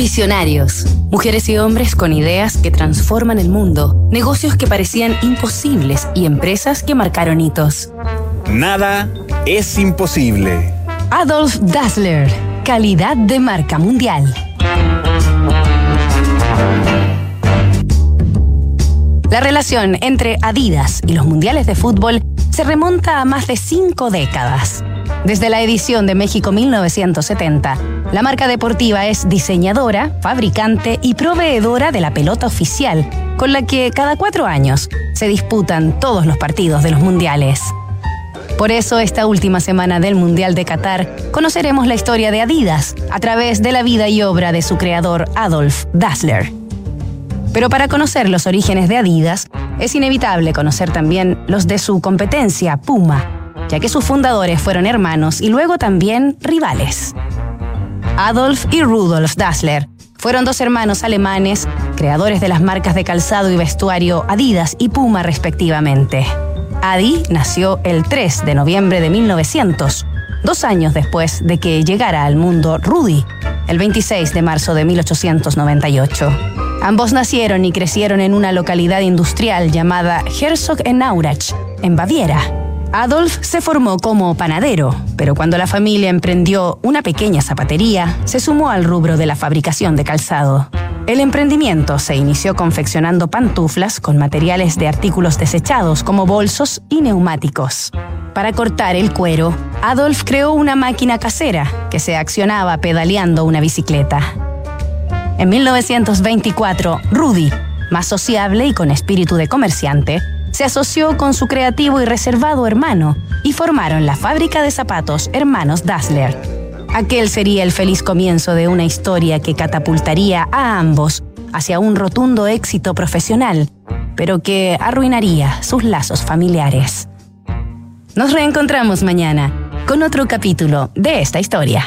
Visionarios. Mujeres y hombres con ideas que transforman el mundo, negocios que parecían imposibles y empresas que marcaron hitos. Nada es imposible. Adolf Dassler, calidad de marca mundial. La relación entre Adidas y los mundiales de fútbol se remonta a más de cinco décadas. Desde la edición de México 1970, la marca deportiva es diseñadora, fabricante y proveedora de la pelota oficial, con la que cada cuatro años se disputan todos los partidos de los mundiales. Por eso, esta última semana del Mundial de Qatar, conoceremos la historia de Adidas a través de la vida y obra de su creador Adolf Dassler. Pero para conocer los orígenes de Adidas, es inevitable conocer también los de su competencia, Puma, ya que sus fundadores fueron hermanos y luego también rivales. Adolf y Rudolf Dassler fueron dos hermanos alemanes, creadores de las marcas de calzado y vestuario Adidas y Puma respectivamente. Adi nació el 3 de noviembre de 1900, dos años después de que llegara al mundo Rudi, el 26 de marzo de 1898. Ambos nacieron y crecieron en una localidad industrial llamada Herzog en Aurach, en Baviera. Adolf se formó como panadero, pero cuando la familia emprendió una pequeña zapatería, se sumó al rubro de la fabricación de calzado. El emprendimiento se inició confeccionando pantuflas con materiales de artículos desechados como bolsos y neumáticos. Para cortar el cuero, Adolf creó una máquina casera que se accionaba pedaleando una bicicleta. En 1924, Rudy, más sociable y con espíritu de comerciante, se asoció con su creativo y reservado hermano y formaron la fábrica de zapatos Hermanos Dassler. Aquel sería el feliz comienzo de una historia que catapultaría a ambos hacia un rotundo éxito profesional, pero que arruinaría sus lazos familiares. Nos reencontramos mañana con otro capítulo de esta historia.